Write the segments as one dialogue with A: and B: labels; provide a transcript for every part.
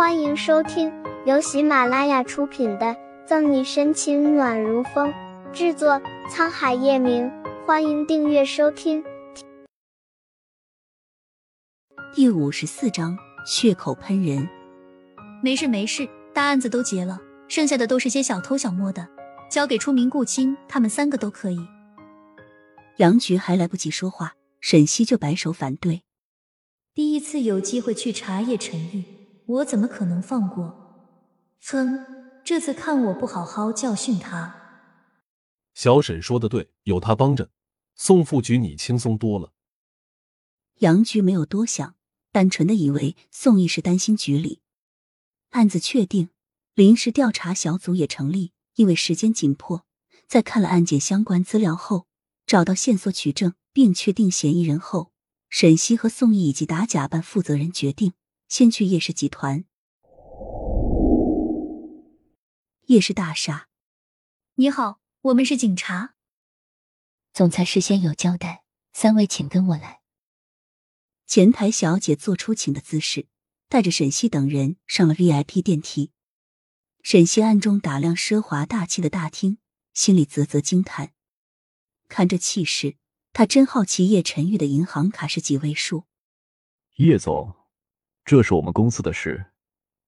A: 欢迎收听由喜马拉雅出品的《赠你深情暖如风》，制作沧海夜明。欢迎订阅收听。
B: 第五十四章血口喷人。
C: 没事没事，大案子都结了，剩下的都是些小偷小摸的，交给出名顾青他们三个都可以。
B: 杨局还来不及说话，沈西就摆手反对。
C: 第一次有机会去查叶晨玉。我怎么可能放过？哼，这次看我不好好教训他！
D: 小沈说的对，有他帮着，宋副局你轻松多了。
B: 杨局没有多想，单纯的以为宋义是担心局里案子确定，临时调查小组也成立。因为时间紧迫，在看了案件相关资料后，找到线索取证并确定嫌疑人后，沈西和宋义以及打假办负责人决定。先去叶氏集团。叶氏大厦，
C: 你好，我们是警察。
E: 总裁事先有交代，三位请跟我来。
B: 前台小姐做出请的姿势，带着沈西等人上了 VIP 电梯。沈西暗中打量奢华大气的大厅，心里啧啧惊叹。看这气势，他真好奇叶晨玉的银行卡是几位数。
F: 叶总。这是我们公司的事，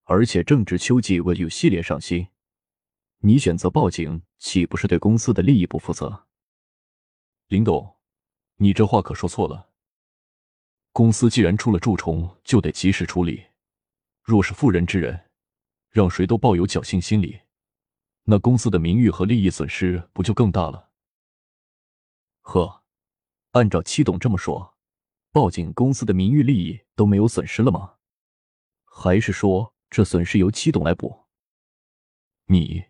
F: 而且正值秋季 VU 系列上新，你选择报警，岂不是对公司的利益不负责？
D: 林董，你这话可说错了。公司既然出了蛀虫，就得及时处理。若是妇人之仁，让谁都抱有侥幸心理，那公司的名誉和利益损失不就更大了？
F: 呵，按照七董这么说，报警公司的名誉利益都没有损失了吗？还是说这损失由七董来补？
D: 你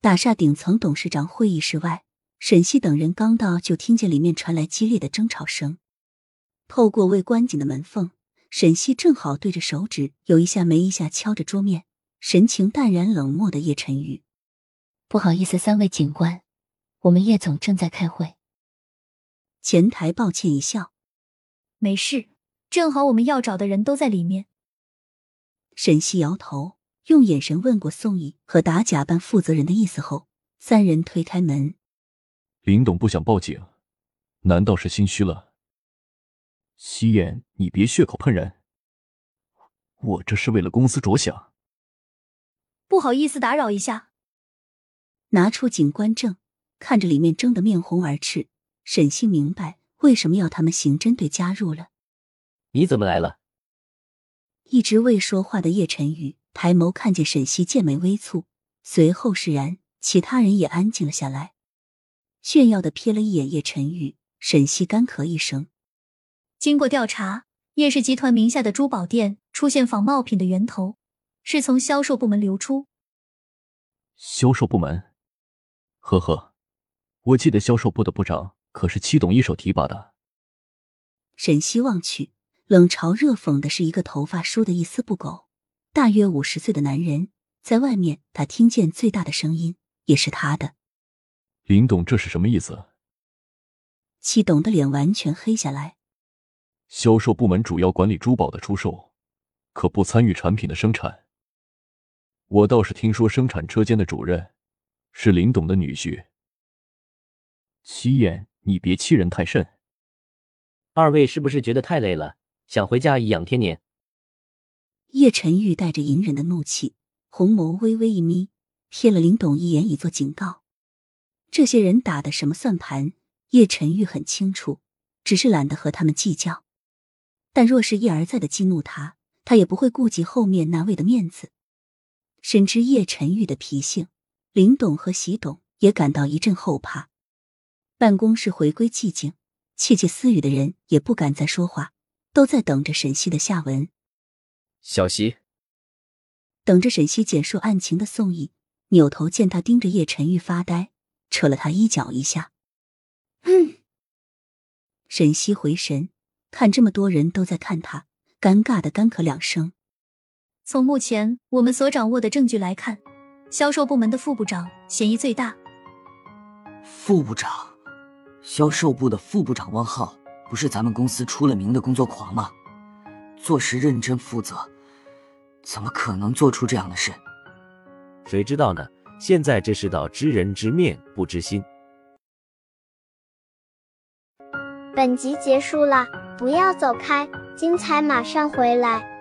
B: 大厦顶层董事长会议室外，沈西等人刚到，就听见里面传来激烈的争吵声。透过未关紧的门缝，沈西正好对着手指有一下没一下敲着桌面，神情淡然冷漠的叶晨宇。
E: 不好意思，三位警官，我们叶总正在开会。
B: 前台抱歉一笑，
C: 没事。正好我们要找的人都在里面。
B: 沈西摇头，用眼神问过宋毅和打假办负责人的意思后，三人推开门。
D: 林董不想报警，难道是心虚了？
F: 西燕，你别血口喷人，我这是为了公司着想。
C: 不好意思打扰一下。
B: 拿出警官证，看着里面争得面红耳赤，沈西明白为什么要他们刑侦队加入了。
G: 你怎么来了？
B: 一直未说话的叶晨宇抬眸看见沈西，剑眉微蹙，随后释然，其他人也安静了下来，炫耀的瞥了一眼叶晨宇。沈西干咳一声：“
C: 经过调查，叶氏集团名下的珠宝店出现仿冒品的源头，是从销售部门流出。
F: 销售部门？呵呵，我记得销售部的部长可是七董一手提拔的。”
B: 沈西望去。冷嘲热讽的是一个头发梳得一丝不苟、大约五十岁的男人，在外面他听见最大的声音也是他的。
D: 林董，这是什么意思？
B: 戚董的脸完全黑下来。
D: 销售部门主要管理珠宝的出售，可不参与产品的生产。我倒是听说生产车间的主任是林董的女婿。
F: 戚燕，你别欺人太甚。
G: 二位是不是觉得太累了？想回家颐养天年。
B: 叶晨玉带着隐忍的怒气，红眸微微一眯，瞥了林董一眼，以作警告。这些人打的什么算盘？叶晨玉很清楚，只是懒得和他们计较。但若是一而再的激怒他，他也不会顾及后面那位的面子。深知叶晨玉的脾性，林董和席董也感到一阵后怕。办公室回归寂静，窃窃私语的人也不敢再说话。都在等着沈西的下文。
G: 小溪
B: 等着沈西简述案情的宋义扭头见他盯着叶晨玉发呆，扯了他衣角一下。嗯。沈西回神，看这么多人都在看他，尴尬的干咳两声。
C: 从目前我们所掌握的证据来看，销售部门的副部长嫌疑最大。
H: 副部长，销售部的副部长汪浩。不是咱们公司出了名的工作狂吗？做事认真负责，怎么可能做出这样的事？
I: 谁知道呢？现在这世道，知人知面不知心。
A: 本集结束了，不要走开，精彩马上回来。